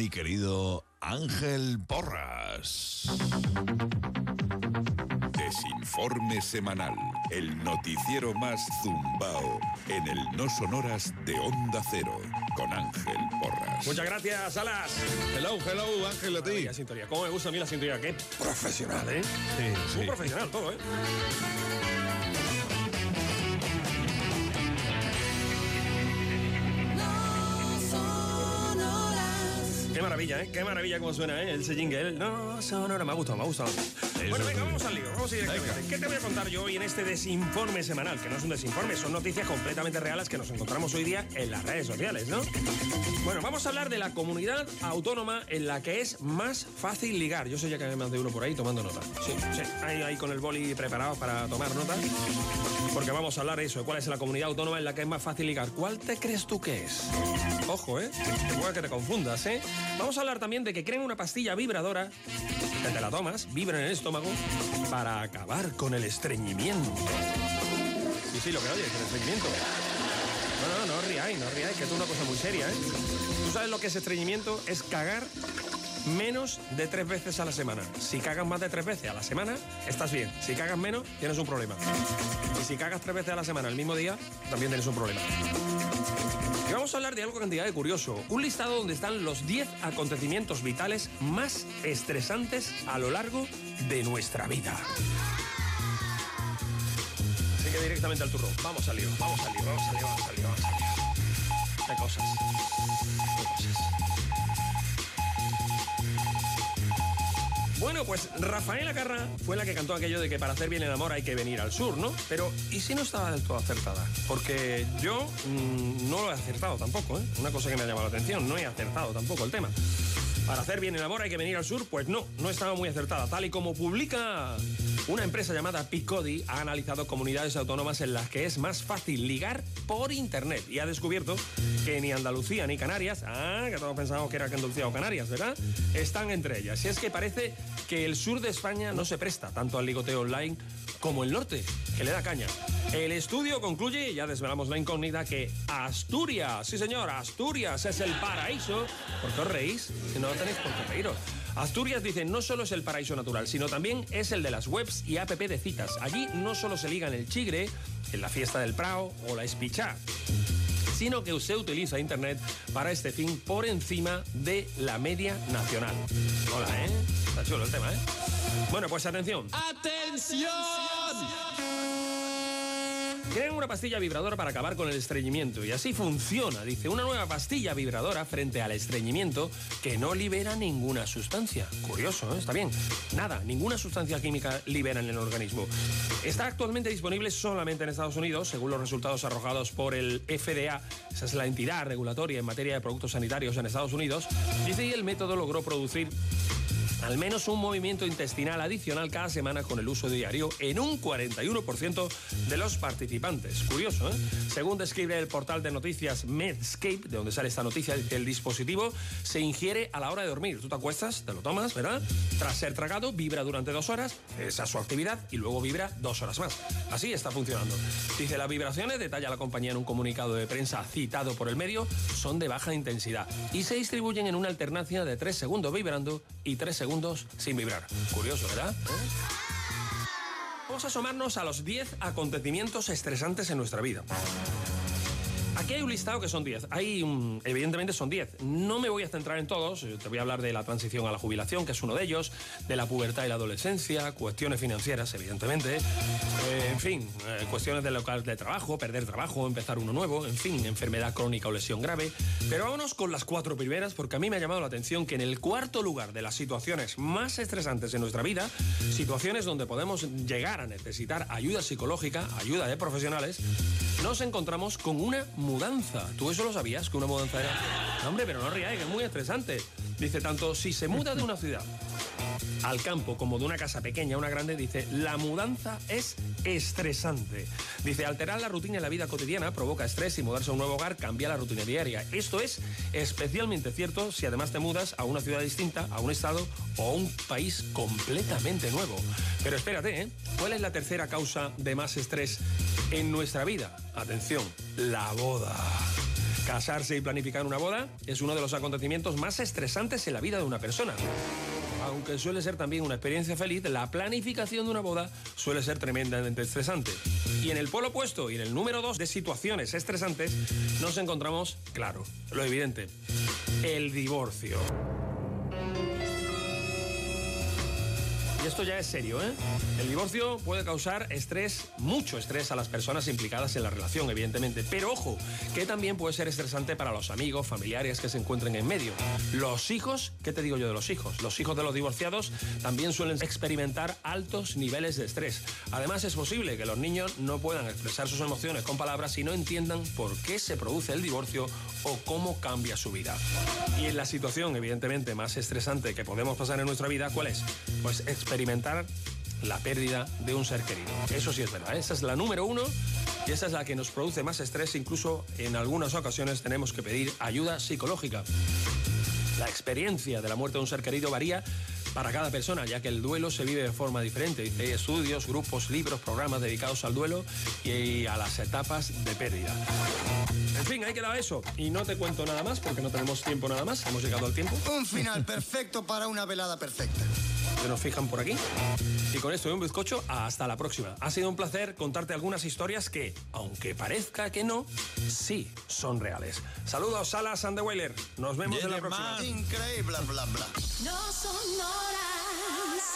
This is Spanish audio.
mi querido Ángel Porras. Desinforme semanal, el noticiero más zumbao en el No Sonoras de Onda Cero, con Ángel Porras. Muchas gracias, Salas. Hello, hello, Ángel, a ti. La sintonía. ¿Cómo me gusta a mí la sintonía? Qué profesional, ¿eh? Sí, Muy sí. profesional todo, ¿eh? Qué maravilla, ¿eh? Qué maravilla cómo suena, ¿eh? Ese jingle. No, sonora. Me ha gustado, me ha gustado. Bueno, venga, vamos al lío. Vamos a ir directamente. ¿Qué te voy a contar yo hoy en este desinforme semanal? Que no es un desinforme, son noticias completamente reales que nos encontramos hoy día en las redes sociales, ¿no? Bueno, vamos a hablar de la comunidad autónoma en la que es más fácil ligar. Yo sé ya que hay más de uno por ahí tomando nota. Sí, sí. Ahí, ahí con el boli preparado para tomar nota. Porque vamos a hablar de eso, de cuál es la comunidad autónoma en la que es más fácil ligar. ¿Cuál te crees tú que es? Ojo, ¿eh? Que puede que te confundas, ¿eh? Vamos a hablar también de que creen una pastilla vibradora que te la tomas, vibra en el para acabar con el estreñimiento. Sí, sí, lo que oyes, el estreñimiento. No, no, no ríais, no ríais, que es una cosa muy seria, ¿eh? ¿Tú sabes lo que es estreñimiento? Es cagar menos de tres veces a la semana. Si cagas más de tres veces a la semana, estás bien. Si cagas menos, tienes un problema. Y si cagas tres veces a la semana el mismo día, también tienes un problema. A de algo cantidad de curioso. Un listado donde están los 10 acontecimientos vitales más estresantes a lo largo de nuestra vida. Así que directamente al turrón. Vamos al lío, vamos al lío, vamos al lío, vamos al lío, vamos al lío. De cosas. De cosas. Bueno, pues Rafaela Carra fue la que cantó aquello de que para hacer bien el amor hay que venir al sur, ¿no? Pero, ¿y si no estaba del todo acertada? Porque yo mm, no lo he acertado tampoco, ¿eh? Una cosa que me ha llamado la atención, no he acertado tampoco el tema. Para hacer bien el amor hay que venir al sur, pues no, no estaba muy acertada. Tal y como publica una empresa llamada Picodi, ha analizado comunidades autónomas en las que es más fácil ligar por internet y ha descubierto que ni Andalucía ni Canarias, ah, que todos pensábamos que era Andalucía o Canarias, ¿verdad? Están entre ellas. Y es que parece que el sur de España no se presta tanto al ligoteo online como el norte, que le da caña. El estudio concluye, ya desvelamos la incógnita, que Asturias, sí señor, Asturias es el paraíso. ¿Por qué os reís? Si no tenéis por qué reíros. Asturias dice no solo es el paraíso natural, sino también es el de las webs y app de citas. Allí no solo se ligan el chigre, en la fiesta del Prao o la espichá, sino que se utiliza Internet para este fin por encima de la media nacional. Hola, ¿eh? Está chulo el tema, ¿eh? Bueno, pues atención. Crean una pastilla vibradora para acabar con el estreñimiento y así funciona, dice, una nueva pastilla vibradora frente al estreñimiento que no libera ninguna sustancia. Curioso, ¿eh? está bien. Nada, ninguna sustancia química libera en el organismo. Está actualmente disponible solamente en Estados Unidos, según los resultados arrojados por el FDA, esa es la entidad regulatoria en materia de productos sanitarios en Estados Unidos. Dice, y el método logró producir al menos un movimiento intestinal adicional cada semana con el uso diario en un 41% de los participantes. Curioso, ¿eh? Según describe el portal de noticias Medscape, de donde sale esta noticia, el dispositivo se ingiere a la hora de dormir. Tú te acuestas, te lo tomas, ¿verdad? Tras ser tragado, vibra durante dos horas, esa es su actividad, y luego vibra dos horas más. Así está funcionando. Dice, las vibraciones, detalla la compañía en un comunicado de prensa citado por el medio, son de baja intensidad y se distribuyen en una alternancia de 3 segundos vibrando y 3 segundos sin vibrar. Curioso, ¿verdad? Vamos a asomarnos a los 10 acontecimientos estresantes en nuestra vida. Aquí hay un listado que son 10. Hay, un- evidentemente son 10. No me voy a centrar en todos. Te voy a hablar de la transición a la jubilación, que es uno de ellos, de la pubertad y la adolescencia, cuestiones financieras, evidentemente. eh, en fin, eh, cuestiones del local de trabajo, perder trabajo, empezar uno nuevo, en fin, enfermedad crónica o lesión grave. Pero vámonos con las cuatro primeras, porque a mí me ha llamado la atención que en el cuarto lugar de las situaciones más estresantes en nuestra vida, situaciones donde podemos llegar a necesitar ayuda psicológica, ayuda de profesionales, nos encontramos con una mudanza. ¿Tú eso lo sabías? Que una mudanza era. No, hombre, pero no ríais, que es muy estresante. Dice, tanto si se muda de una ciudad al campo como de una casa pequeña a una grande, dice, la mudanza es estresante. Dice, alterar la rutina en la vida cotidiana provoca estrés y mudarse a un nuevo hogar cambia la rutina diaria. Esto es especialmente cierto si además te mudas a una ciudad distinta, a un estado o a un país completamente nuevo. Pero espérate, ¿eh? ¿Cuál es la tercera causa de más estrés en nuestra vida? Atención, la boda. Casarse y planificar una boda es uno de los acontecimientos más estresantes en la vida de una persona. Aunque suele ser también una experiencia feliz, la planificación de una boda suele ser tremendamente estresante. Y en el polo opuesto y en el número dos de situaciones estresantes nos encontramos, claro, lo evidente, el divorcio. Y esto ya es serio, ¿eh? El divorcio puede causar estrés, mucho estrés a las personas implicadas en la relación, evidentemente. Pero ojo, que también puede ser estresante para los amigos, familiares que se encuentren en medio. Los hijos, ¿qué te digo yo de los hijos? Los hijos de los divorciados también suelen experimentar altos niveles de estrés. Además, es posible que los niños no puedan expresar sus emociones con palabras y no entiendan por qué se produce el divorcio o cómo cambia su vida. Y en la situación, evidentemente, más estresante que podemos pasar en nuestra vida, ¿cuál es? Pues experimentar la pérdida de un ser querido. Eso sí es verdad. Esa es la número uno y esa es la que nos produce más estrés. Incluso en algunas ocasiones tenemos que pedir ayuda psicológica. La experiencia de la muerte de un ser querido varía para cada persona, ya que el duelo se vive de forma diferente. Hay estudios, grupos, libros, programas dedicados al duelo y a las etapas de pérdida. En fin, ahí queda eso. Y no te cuento nada más porque no tenemos tiempo nada más. Hemos llegado al tiempo. Un final perfecto para una velada perfecta. Que nos fijan por aquí. Y con esto y un bizcocho, hasta la próxima. Ha sido un placer contarte algunas historias que, aunque parezca que no, sí son reales. Saludos, Salas and the Wailer. Nos vemos en la próxima. Increíble, bla, bla. No sonora.